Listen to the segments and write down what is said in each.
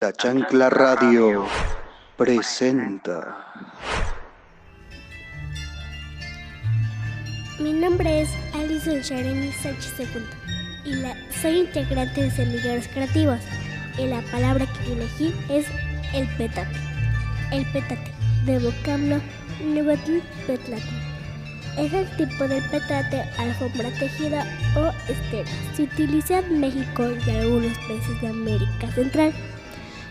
La Chancla Radio presenta. Mi nombre es Alison Shareni Sánchez II y soy integrante de Semilleros Creativos. Y la palabra que elegí es el petate. El petate, de vocablo Nubatl Petlatl. Es el tipo de petate alfombra tejida o estera. Se utiliza en México y algunos países de América Central.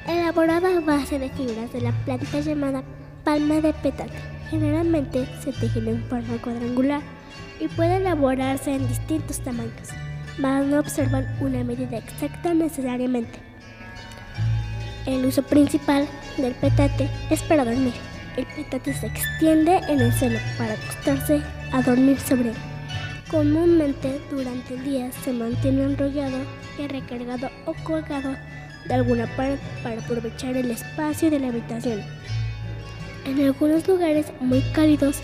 Elaborada a base de fibras de la planta llamada palma de petate. Generalmente se tejen en forma cuadrangular y puede elaborarse en distintos tamaños, mas no observan una medida exacta necesariamente. El uso principal del petate es para dormir. El petate se extiende en el suelo para acostarse a dormir sobre él. Comúnmente durante el día se mantiene enrollado y recargado o colgado de alguna pared para aprovechar el espacio de la habitación. En algunos lugares muy cálidos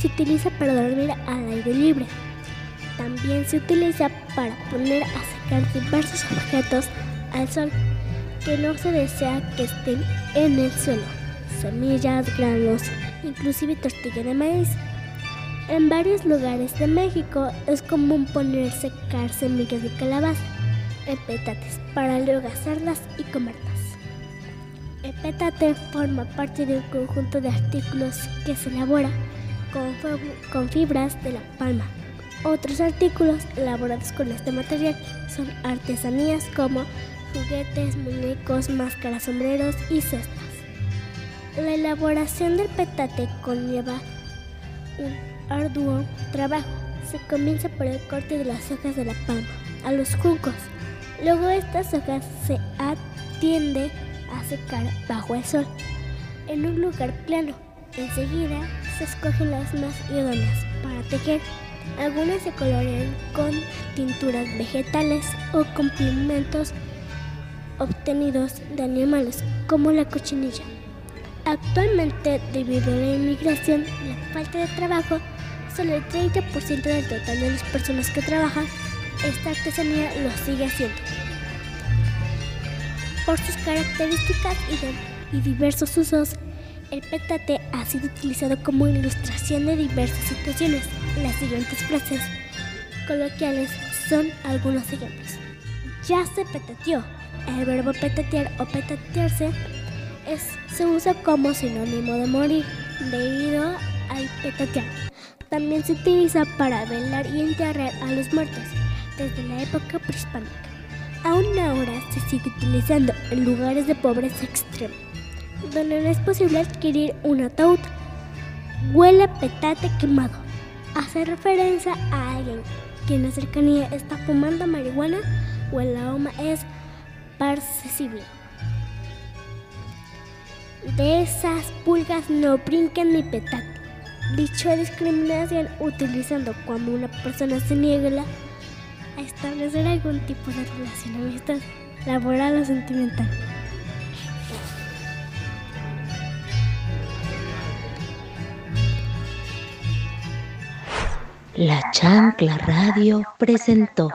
se utiliza para dormir al aire libre. También se utiliza para poner a secar diversos objetos al sol que no se desea que estén en el suelo. Semillas, granos, inclusive tortilla de maíz. En varios lugares de México es común poner secar semillas de calabaza en petates para luego asarlas y comerlas. El petate forma parte de un conjunto de artículos que se elabora con, con fibras de la palma. Otros artículos elaborados con este material son artesanías como juguetes, muñecos, máscaras, sombreros y cestas. La elaboración del petate conlleva un arduo trabajo. Se comienza por el corte de las hojas de la palma a los juncos. Luego estas hojas se atiende a secar bajo el sol en un lugar plano. Enseguida se escogen las más idóneas para tejer. Algunas se colorean con tinturas vegetales o con pigmentos obtenidos de animales como la cochinilla. Actualmente, debido a la inmigración y la falta de trabajo, solo el 30% del total de las personas que trabajan esta artesanía lo sigue haciendo. Por sus características y, diversos usos, el petate ha sido utilizado como ilustración de diversas situaciones. Las siguientes frases coloquiales son algunos ejemplos. Ya se petateó. El verbo petatear o petatearse se usa como sinónimo de morir debido al petatear. También se utiliza para velar y enterrar a los muertos desde la época prehispánica. Aún ahora se sigue utilizando en lugares de pobreza extrema, donde no es posible adquirir un ataúd. Huele petate quemado. Hace referencia a alguien que en la cercanía está fumando marihuana o el aroma es perceptible. De esas pulgas no brinquen ni petate. Dicho de discriminación utilizando cuando una persona se niega a establecer algún tipo de relación amistad, laboral o sentimental. La Chancla Radio presentó